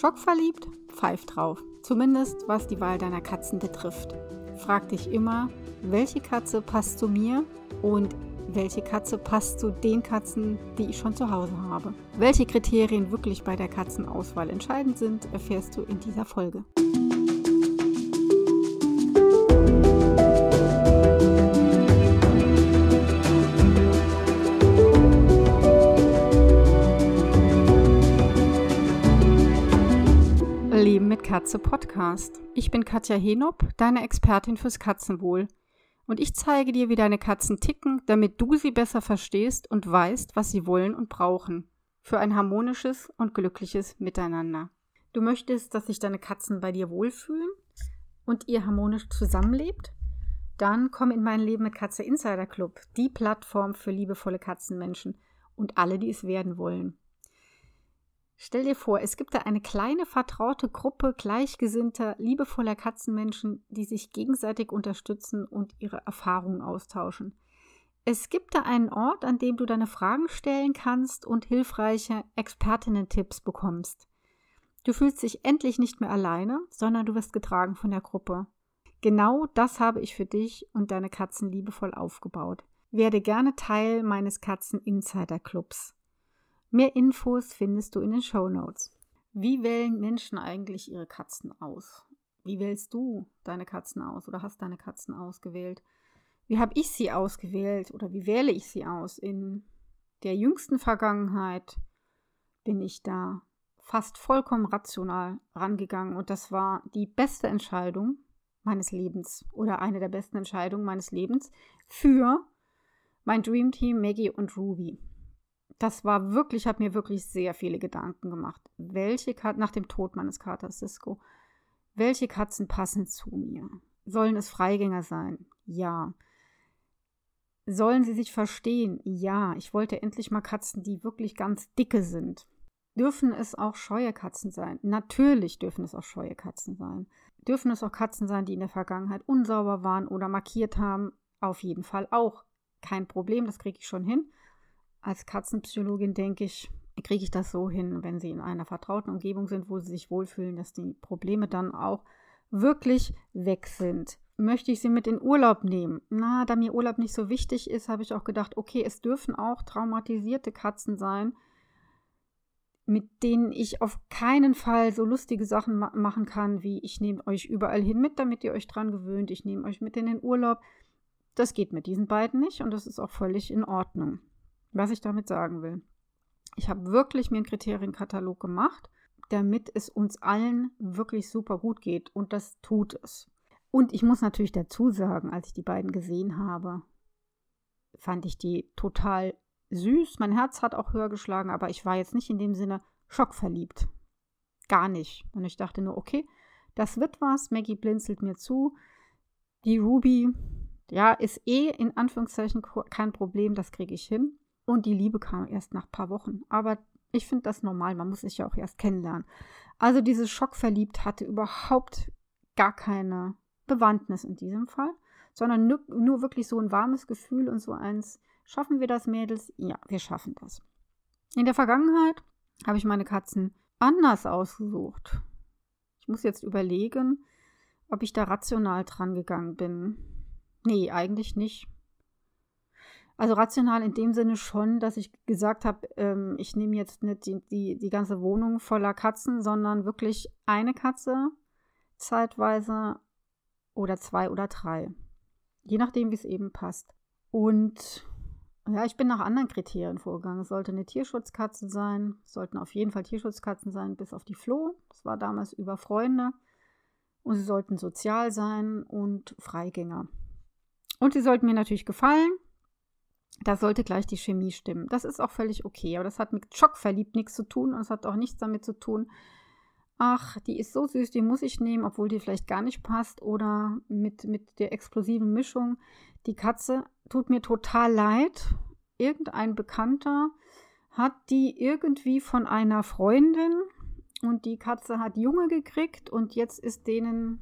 Schockverliebt? Pfeif drauf. Zumindest was die Wahl deiner Katzen betrifft. Frag dich immer, welche Katze passt zu mir und welche Katze passt zu den Katzen, die ich schon zu Hause habe. Welche Kriterien wirklich bei der Katzenauswahl entscheidend sind, erfährst du in dieser Folge. Katze Podcast. Ich bin Katja Henop, deine Expertin fürs Katzenwohl. Und ich zeige dir, wie deine Katzen ticken, damit du sie besser verstehst und weißt, was sie wollen und brauchen. Für ein harmonisches und glückliches Miteinander. Du möchtest, dass sich deine Katzen bei dir wohlfühlen und ihr harmonisch zusammenlebt? Dann komm in mein Leben mit Katze Insider Club, die Plattform für liebevolle Katzenmenschen und alle, die es werden wollen. Stell dir vor, es gibt da eine kleine vertraute Gruppe gleichgesinnter, liebevoller Katzenmenschen, die sich gegenseitig unterstützen und ihre Erfahrungen austauschen. Es gibt da einen Ort, an dem du deine Fragen stellen kannst und hilfreiche Expertinnen-Tipps bekommst. Du fühlst dich endlich nicht mehr alleine, sondern du wirst getragen von der Gruppe. Genau das habe ich für dich und deine Katzen liebevoll aufgebaut. Werde gerne Teil meines Katzen Insider Clubs. Mehr Infos findest du in den Show Notes. Wie wählen Menschen eigentlich ihre Katzen aus? Wie wählst du deine Katzen aus oder hast deine Katzen ausgewählt? Wie habe ich sie ausgewählt oder wie wähle ich sie aus? In der jüngsten Vergangenheit bin ich da fast vollkommen rational rangegangen und das war die beste Entscheidung meines Lebens oder eine der besten Entscheidungen meines Lebens für mein Dream Team Maggie und Ruby das war wirklich, habe mir wirklich sehr viele Gedanken gemacht. Welche Katzen, nach dem Tod meines Katers Cisco, welche Katzen passen zu mir? Sollen es Freigänger sein? Ja. Sollen sie sich verstehen? Ja. Ich wollte endlich mal Katzen, die wirklich ganz dicke sind. Dürfen es auch scheue Katzen sein? Natürlich dürfen es auch scheue Katzen sein. Dürfen es auch Katzen sein, die in der Vergangenheit unsauber waren oder markiert haben? Auf jeden Fall auch. Kein Problem, das kriege ich schon hin als Katzenpsychologin denke ich, kriege ich das so hin, wenn sie in einer vertrauten Umgebung sind, wo sie sich wohlfühlen, dass die Probleme dann auch wirklich weg sind. Möchte ich sie mit in Urlaub nehmen? Na, da mir Urlaub nicht so wichtig ist, habe ich auch gedacht, okay, es dürfen auch traumatisierte Katzen sein, mit denen ich auf keinen Fall so lustige Sachen ma machen kann, wie ich nehme euch überall hin mit, damit ihr euch dran gewöhnt, ich nehme euch mit in den Urlaub. Das geht mit diesen beiden nicht und das ist auch völlig in Ordnung. Was ich damit sagen will. Ich habe wirklich mir einen Kriterienkatalog gemacht, damit es uns allen wirklich super gut geht. Und das tut es. Und ich muss natürlich dazu sagen, als ich die beiden gesehen habe, fand ich die total süß. Mein Herz hat auch höher geschlagen, aber ich war jetzt nicht in dem Sinne schockverliebt. Gar nicht. Und ich dachte nur, okay, das wird was. Maggie blinzelt mir zu. Die Ruby, ja, ist eh in Anführungszeichen kein Problem, das kriege ich hin. Und die Liebe kam erst nach ein paar Wochen. Aber ich finde das normal, man muss sich ja auch erst kennenlernen. Also dieses Schockverliebt hatte überhaupt gar keine Bewandtnis in diesem Fall, sondern nur, nur wirklich so ein warmes Gefühl und so eins, schaffen wir das, Mädels? Ja, wir schaffen das. In der Vergangenheit habe ich meine Katzen anders ausgesucht. Ich muss jetzt überlegen, ob ich da rational dran gegangen bin. Nee, eigentlich nicht. Also rational in dem Sinne schon, dass ich gesagt habe, ähm, ich nehme jetzt nicht die, die, die ganze Wohnung voller Katzen, sondern wirklich eine Katze zeitweise oder zwei oder drei. Je nachdem, wie es eben passt. Und ja, ich bin nach anderen Kriterien vorgegangen. Es sollte eine Tierschutzkatze sein, es sollten auf jeden Fall Tierschutzkatzen sein, bis auf die Flo. Das war damals über Freunde. Und sie sollten sozial sein und Freigänger. Und sie sollten mir natürlich gefallen. Da sollte gleich die Chemie stimmen. Das ist auch völlig okay. Aber das hat mit Schockverliebt nichts zu tun und es hat auch nichts damit zu tun, ach, die ist so süß, die muss ich nehmen, obwohl die vielleicht gar nicht passt. Oder mit, mit der explosiven Mischung. Die Katze tut mir total leid. Irgendein Bekannter hat die irgendwie von einer Freundin und die Katze hat Junge gekriegt und jetzt ist denen,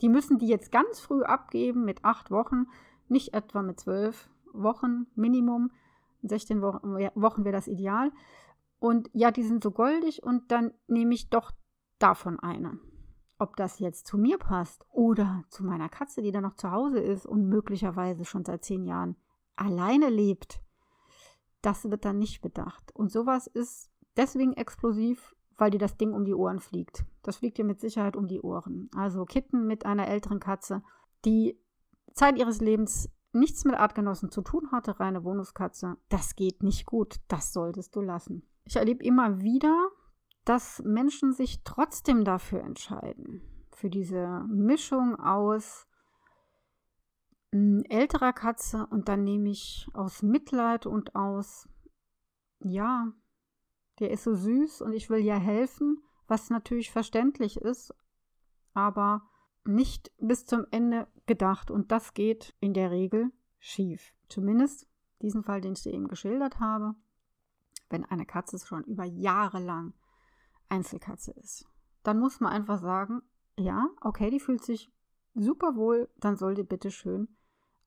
die müssen die jetzt ganz früh abgeben mit acht Wochen, nicht etwa mit zwölf Wochen Minimum. 16 Wochen, wäre das ideal. Und ja, die sind so goldig und dann nehme ich doch davon eine. Ob das jetzt zu mir passt oder zu meiner Katze, die da noch zu Hause ist und möglicherweise schon seit zehn Jahren alleine lebt, das wird dann nicht bedacht. Und sowas ist deswegen explosiv, weil dir das Ding um die Ohren fliegt. Das fliegt dir mit Sicherheit um die Ohren. Also Kitten mit einer älteren Katze, die Zeit ihres Lebens nichts mit Artgenossen zu tun hatte, reine Wohnungskatze, das geht nicht gut. Das solltest du lassen. Ich erlebe immer wieder, dass Menschen sich trotzdem dafür entscheiden. Für diese Mischung aus älterer Katze und dann nehme ich aus Mitleid und aus, ja, der ist so süß und ich will ja helfen, was natürlich verständlich ist, aber nicht bis zum Ende gedacht. Und das geht in der Regel schief. Zumindest diesen Fall, den ich dir eben geschildert habe, wenn eine Katze schon über Jahre lang Einzelkatze ist. Dann muss man einfach sagen, ja, okay, die fühlt sich super wohl, dann soll die bitte schön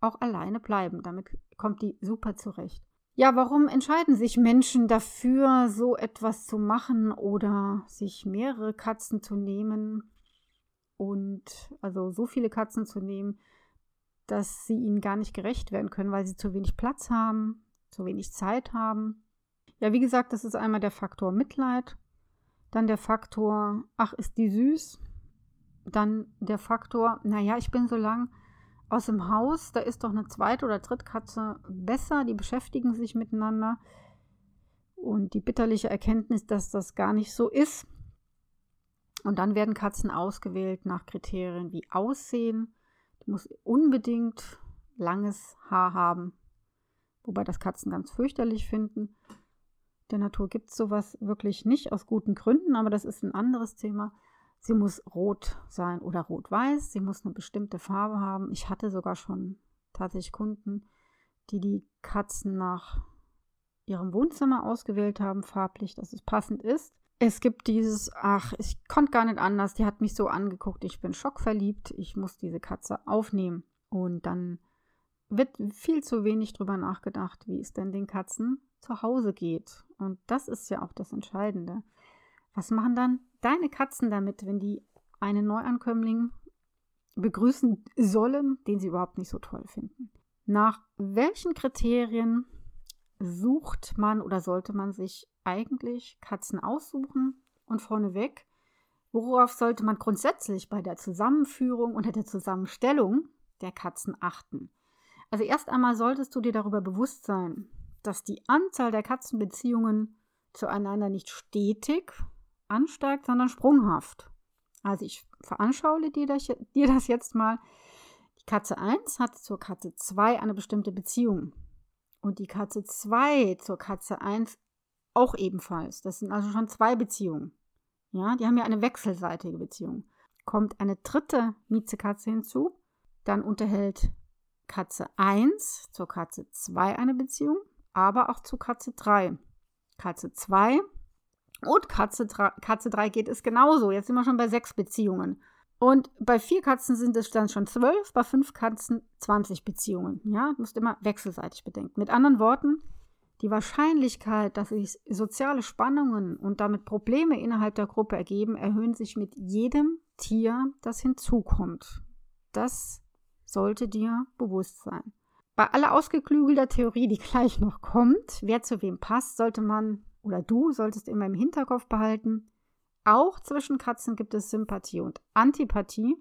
auch alleine bleiben. Damit kommt die super zurecht. Ja, warum entscheiden sich Menschen dafür, so etwas zu machen oder sich mehrere Katzen zu nehmen und also so viele Katzen zu nehmen, dass sie ihnen gar nicht gerecht werden können, weil sie zu wenig Platz haben, zu wenig Zeit haben. Ja, wie gesagt, das ist einmal der Faktor Mitleid, dann der Faktor, ach, ist die süß, dann der Faktor, naja, ich bin so lang aus dem Haus, da ist doch eine zweite oder dritte Katze besser, die beschäftigen sich miteinander. Und die bitterliche Erkenntnis, dass das gar nicht so ist. Und dann werden Katzen ausgewählt nach Kriterien wie Aussehen. Die muss unbedingt langes Haar haben. Wobei das Katzen ganz fürchterlich finden. Der Natur gibt es sowas wirklich nicht aus guten Gründen, aber das ist ein anderes Thema. Sie muss rot sein oder rot-weiß. Sie muss eine bestimmte Farbe haben. Ich hatte sogar schon tatsächlich Kunden, die die Katzen nach ihrem Wohnzimmer ausgewählt haben, farblich, dass es passend ist. Es gibt dieses, ach, ich konnte gar nicht anders, die hat mich so angeguckt, ich bin schockverliebt, ich muss diese Katze aufnehmen. Und dann wird viel zu wenig drüber nachgedacht, wie es denn den Katzen zu Hause geht. Und das ist ja auch das Entscheidende. Was machen dann deine Katzen damit, wenn die einen Neuankömmling begrüßen sollen, den sie überhaupt nicht so toll finden? Nach welchen Kriterien sucht man oder sollte man sich eigentlich Katzen aussuchen? Und vorneweg, worauf sollte man grundsätzlich bei der Zusammenführung oder der Zusammenstellung der Katzen achten? Also erst einmal solltest du dir darüber bewusst sein, dass die Anzahl der Katzenbeziehungen zueinander nicht stetig, ansteigt, sondern sprunghaft. Also ich das, dir das jetzt mal. Die Katze 1 hat zur Katze 2 eine bestimmte Beziehung. Und die Katze 2 zur Katze 1 auch ebenfalls. Das sind also schon zwei Beziehungen. Ja, die haben ja eine wechselseitige Beziehung. Kommt eine dritte Miezekatze hinzu, dann unterhält Katze 1 zur Katze 2 eine Beziehung, aber auch zu Katze 3. Katze 2 und Katze, Katze 3 geht es genauso. Jetzt sind wir schon bei sechs Beziehungen. Und bei vier Katzen sind es dann schon zwölf, bei fünf Katzen 20 Beziehungen. Ja, du musst immer wechselseitig bedenken. Mit anderen Worten, die Wahrscheinlichkeit, dass sich soziale Spannungen und damit Probleme innerhalb der Gruppe ergeben, erhöhen sich mit jedem Tier, das hinzukommt. Das sollte dir bewusst sein. Bei aller ausgeklügelter Theorie, die gleich noch kommt, wer zu wem passt, sollte man oder du solltest immer im Hinterkopf behalten, auch zwischen Katzen gibt es Sympathie und Antipathie,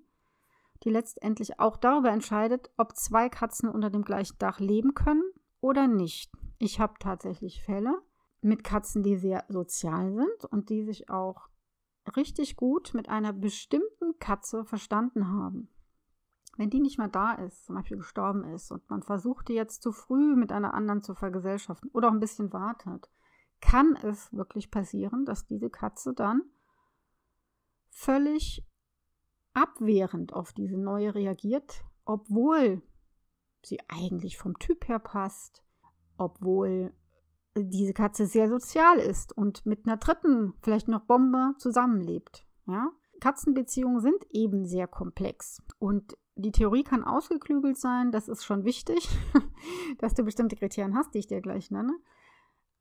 die letztendlich auch darüber entscheidet, ob zwei Katzen unter dem gleichen Dach leben können oder nicht. Ich habe tatsächlich Fälle mit Katzen, die sehr sozial sind und die sich auch richtig gut mit einer bestimmten Katze verstanden haben. Wenn die nicht mehr da ist, zum Beispiel gestorben ist und man versucht, die jetzt zu früh mit einer anderen zu vergesellschaften oder auch ein bisschen wartet, kann es wirklich passieren, dass diese Katze dann völlig abwehrend auf diese neue reagiert, obwohl sie eigentlich vom Typ her passt, obwohl diese Katze sehr sozial ist und mit einer dritten, vielleicht noch Bombe zusammenlebt. Ja? Katzenbeziehungen sind eben sehr komplex und die Theorie kann ausgeklügelt sein, das ist schon wichtig, dass du bestimmte Kriterien hast, die ich dir gleich nenne.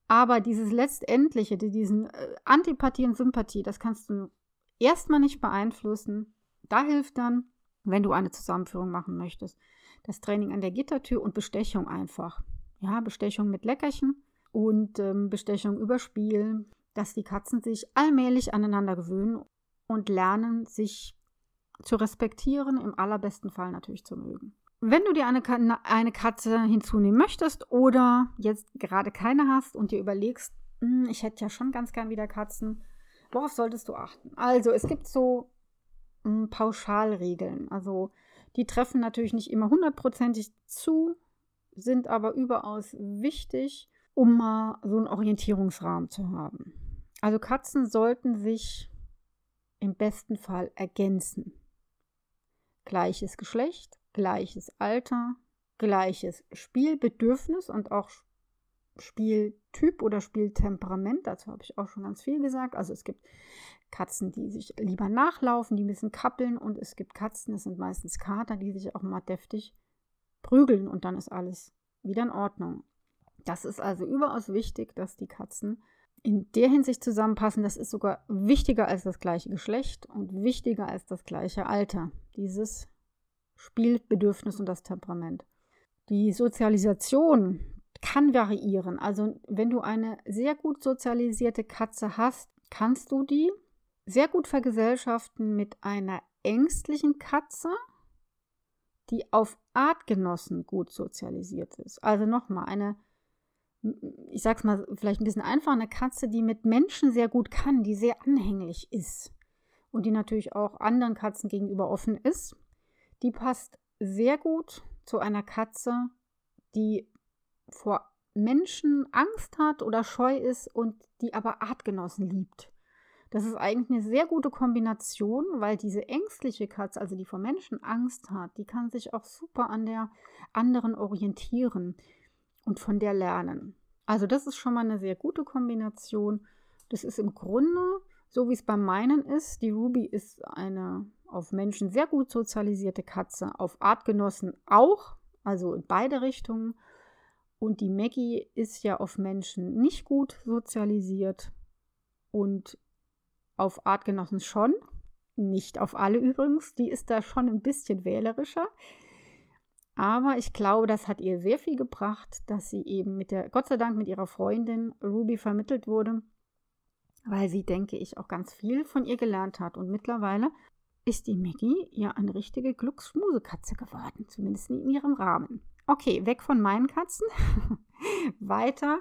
Aber dieses Letztendliche, diesen äh, Antipathie und Sympathie, das kannst du erstmal nicht beeinflussen. Da hilft dann, wenn du eine Zusammenführung machen möchtest, das Training an der Gittertür und Bestechung einfach. Ja, Bestechung mit Leckerchen und ähm, Bestechung über Spiel, dass die Katzen sich allmählich aneinander gewöhnen und lernen, sich zu respektieren, im allerbesten Fall natürlich zu mögen. Wenn du dir eine, eine Katze hinzunehmen möchtest oder jetzt gerade keine hast und dir überlegst, hm, ich hätte ja schon ganz gern wieder Katzen, worauf solltest du achten? Also es gibt so hm, Pauschalregeln. Also die treffen natürlich nicht immer hundertprozentig zu, sind aber überaus wichtig, um mal so einen Orientierungsrahmen zu haben. Also Katzen sollten sich im besten Fall ergänzen. Gleiches Geschlecht, gleiches Alter, gleiches Spielbedürfnis und auch Spieltyp oder Spieltemperament. Dazu habe ich auch schon ganz viel gesagt. Also es gibt Katzen, die sich lieber nachlaufen, die müssen kappeln und es gibt Katzen, das sind meistens Kater, die sich auch mal deftig prügeln und dann ist alles wieder in Ordnung. Das ist also überaus wichtig, dass die Katzen in der Hinsicht zusammenpassen. Das ist sogar wichtiger als das gleiche Geschlecht und wichtiger als das gleiche Alter. Dieses Spielbedürfnis und das Temperament. Die Sozialisation kann variieren. Also wenn du eine sehr gut sozialisierte Katze hast, kannst du die sehr gut vergesellschaften mit einer ängstlichen Katze, die auf Artgenossen gut sozialisiert ist. Also nochmal, eine, ich sag's mal vielleicht ein bisschen einfach, eine Katze, die mit Menschen sehr gut kann, die sehr anhänglich ist und die natürlich auch anderen Katzen gegenüber offen ist die passt sehr gut zu einer Katze, die vor Menschen Angst hat oder scheu ist und die aber Artgenossen liebt. Das ist eigentlich eine sehr gute Kombination, weil diese ängstliche Katze, also die vor Menschen Angst hat, die kann sich auch super an der anderen orientieren und von der lernen. Also das ist schon mal eine sehr gute Kombination. Das ist im Grunde so, wie es bei meinen ist. Die Ruby ist eine auf Menschen sehr gut sozialisierte Katze, auf Artgenossen auch, also in beide Richtungen. Und die Maggie ist ja auf Menschen nicht gut sozialisiert und auf Artgenossen schon. Nicht auf alle übrigens, die ist da schon ein bisschen wählerischer. Aber ich glaube, das hat ihr sehr viel gebracht, dass sie eben mit der, Gott sei Dank mit ihrer Freundin Ruby vermittelt wurde, weil sie, denke ich, auch ganz viel von ihr gelernt hat. Und mittlerweile ist die Maggie ja eine richtige Glucksschmusekatze geworden, zumindest in ihrem Rahmen. Okay, weg von meinen Katzen. Weiter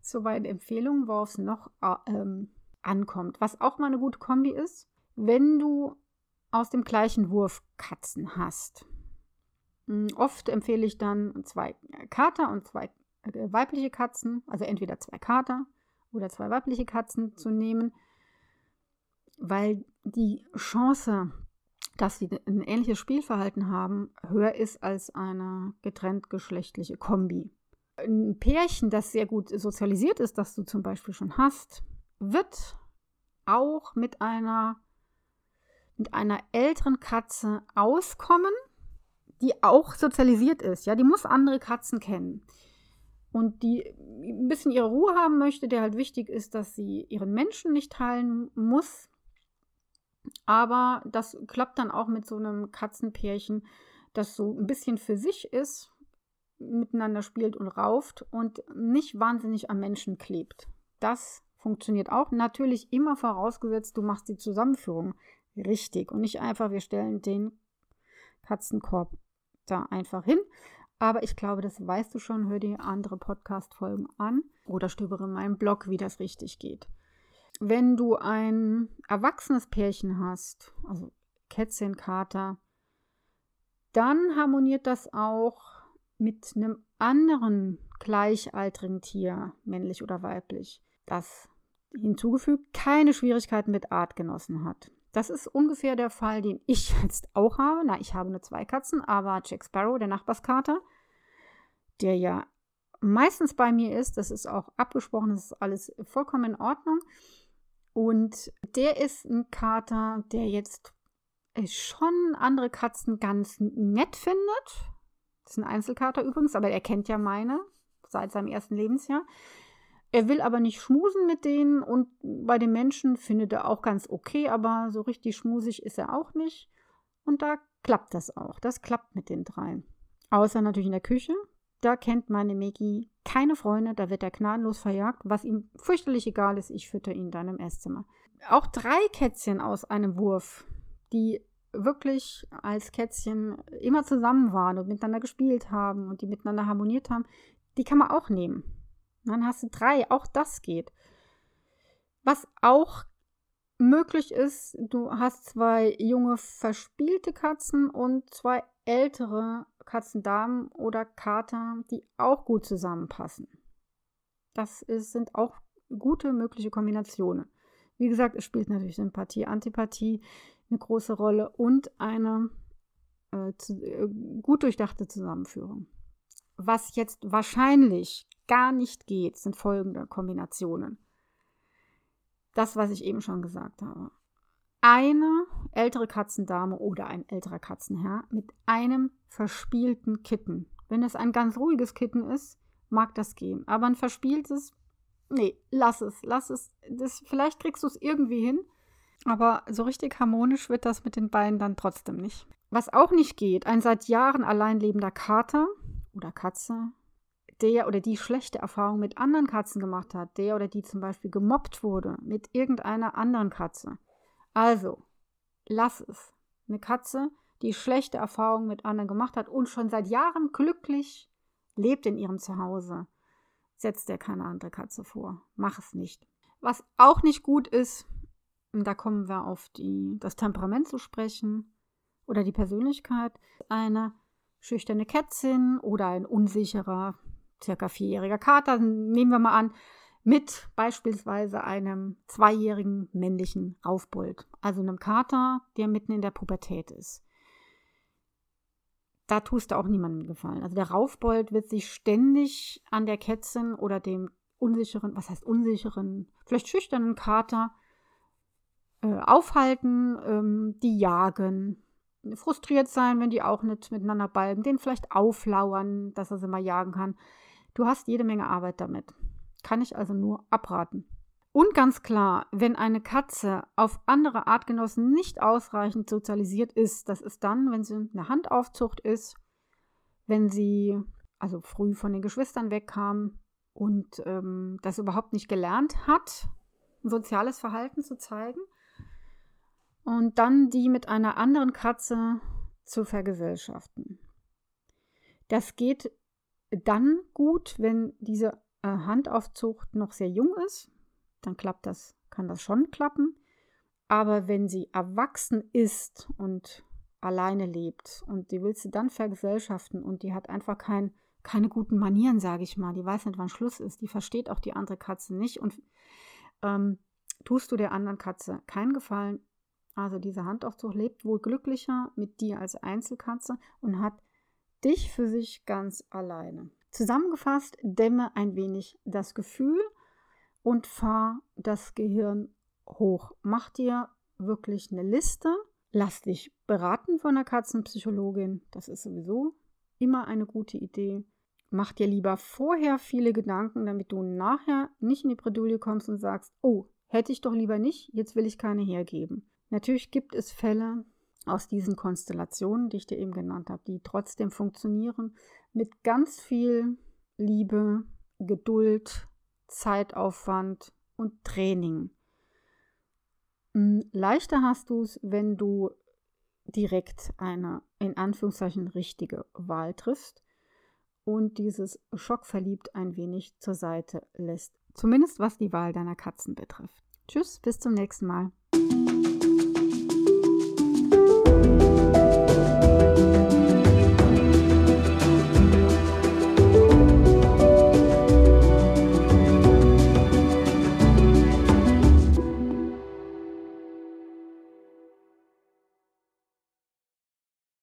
zu meinen Empfehlungen, worauf es noch äh, ähm, ankommt. Was auch mal eine gute Kombi ist, wenn du aus dem gleichen Wurf Katzen hast. Hm, oft empfehle ich dann zwei Kater und zwei äh, weibliche Katzen, also entweder zwei Kater oder zwei weibliche Katzen zu nehmen weil die Chance, dass sie ein ähnliches Spielverhalten haben, höher ist als eine getrennt geschlechtliche Kombi. Ein Pärchen, das sehr gut sozialisiert ist, das du zum Beispiel schon hast, wird auch mit einer, mit einer älteren Katze auskommen, die auch sozialisiert ist. Ja, die muss andere Katzen kennen und die ein bisschen ihre Ruhe haben möchte, der halt wichtig ist, dass sie ihren Menschen nicht teilen muss, aber das klappt dann auch mit so einem Katzenpärchen, das so ein bisschen für sich ist, miteinander spielt und rauft und nicht wahnsinnig am Menschen klebt. Das funktioniert auch. Natürlich immer vorausgesetzt, du machst die Zusammenführung richtig und nicht einfach, wir stellen den Katzenkorb da einfach hin. Aber ich glaube, das weißt du schon. Hör dir andere Podcast-Folgen an oder stöbere in meinem Blog, wie das richtig geht wenn du ein erwachsenes Pärchen hast, also Kätzchen, Kater, dann harmoniert das auch mit einem anderen gleichaltrigen Tier, männlich oder weiblich, das hinzugefügt keine Schwierigkeiten mit Artgenossen hat. Das ist ungefähr der Fall, den ich jetzt auch habe. Na, ich habe nur zwei Katzen, aber Jack Sparrow, der Nachbarskater, der ja meistens bei mir ist, das ist auch abgesprochen, das ist alles vollkommen in Ordnung. Und der ist ein Kater, der jetzt äh, schon andere Katzen ganz nett findet. Das ist ein Einzelkater übrigens, aber er kennt ja meine seit seinem ersten Lebensjahr. Er will aber nicht schmusen mit denen und bei den Menschen findet er auch ganz okay, aber so richtig schmusig ist er auch nicht. Und da klappt das auch. Das klappt mit den dreien. Außer natürlich in der Küche. Da kennt meine Megi keine Freunde, da wird er gnadenlos verjagt, was ihm fürchterlich egal ist. Ich fütter ihn dann im Esszimmer. Auch drei Kätzchen aus einem Wurf, die wirklich als Kätzchen immer zusammen waren und miteinander gespielt haben und die miteinander harmoniert haben, die kann man auch nehmen. Dann hast du drei, auch das geht. Was auch möglich ist, du hast zwei junge verspielte Katzen und zwei ältere Katzendamen oder Kater, die auch gut zusammenpassen. Das ist, sind auch gute mögliche Kombinationen. Wie gesagt, es spielt natürlich Sympathie, Antipathie eine große Rolle und eine äh, zu, äh, gut durchdachte Zusammenführung. Was jetzt wahrscheinlich gar nicht geht, sind folgende Kombinationen. Das, was ich eben schon gesagt habe. Eine ältere Katzendame oder ein älterer Katzenherr mit einem verspielten Kitten. Wenn es ein ganz ruhiges Kitten ist, mag das gehen. Aber ein verspieltes, nee, lass es, lass es. Das, vielleicht kriegst du es irgendwie hin, aber so richtig harmonisch wird das mit den beiden dann trotzdem nicht. Was auch nicht geht, ein seit Jahren allein lebender Kater oder Katze, der oder die schlechte Erfahrungen mit anderen Katzen gemacht hat, der oder die zum Beispiel gemobbt wurde mit irgendeiner anderen Katze. Also, lass es. Eine Katze, die schlechte Erfahrungen mit anderen gemacht hat und schon seit Jahren glücklich lebt in ihrem Zuhause, setzt dir keine andere Katze vor. Mach es nicht. Was auch nicht gut ist, da kommen wir auf die, das Temperament zu sprechen oder die Persönlichkeit. Eine schüchterne Kätzin oder ein unsicherer, circa vierjähriger Kater, nehmen wir mal an, mit beispielsweise einem zweijährigen männlichen Raufbold, also einem Kater, der mitten in der Pubertät ist. Da tust du auch niemandem gefallen. Also der Raufbold wird sich ständig an der Kätzin oder dem unsicheren, was heißt unsicheren, vielleicht schüchternen Kater äh, aufhalten, ähm, die jagen, frustriert sein, wenn die auch nicht miteinander balgen, den vielleicht auflauern, dass er sie mal jagen kann. Du hast jede Menge Arbeit damit. Kann ich also nur abraten. Und ganz klar, wenn eine Katze auf andere Artgenossen nicht ausreichend sozialisiert ist, das ist dann, wenn sie eine Handaufzucht ist, wenn sie also früh von den Geschwistern wegkam und ähm, das überhaupt nicht gelernt hat, ein soziales Verhalten zu zeigen, und dann die mit einer anderen Katze zu vergesellschaften. Das geht dann gut, wenn diese äh, Handaufzucht noch sehr jung ist. Dann klappt das, kann das schon klappen. Aber wenn sie erwachsen ist und alleine lebt und die willst du dann vergesellschaften und die hat einfach kein, keine guten Manieren, sage ich mal, die weiß nicht, wann Schluss ist, die versteht auch die andere Katze nicht und ähm, tust du der anderen Katze keinen Gefallen, also diese Handaufzug lebt wohl glücklicher mit dir als Einzelkatze und hat dich für sich ganz alleine. Zusammengefasst, dämme ein wenig das Gefühl und fahr das Gehirn hoch. Mach dir wirklich eine Liste. Lass dich beraten von der Katzenpsychologin. Das ist sowieso immer eine gute Idee. Mach dir lieber vorher viele Gedanken, damit du nachher nicht in die Bredouille kommst und sagst, oh, hätte ich doch lieber nicht, jetzt will ich keine hergeben. Natürlich gibt es Fälle aus diesen Konstellationen, die ich dir eben genannt habe, die trotzdem funktionieren mit ganz viel Liebe, Geduld, Zeitaufwand und Training. Hm, leichter hast du es, wenn du direkt eine in Anführungszeichen richtige Wahl triffst und dieses Schockverliebt ein wenig zur Seite lässt. Zumindest was die Wahl deiner Katzen betrifft. Tschüss, bis zum nächsten Mal.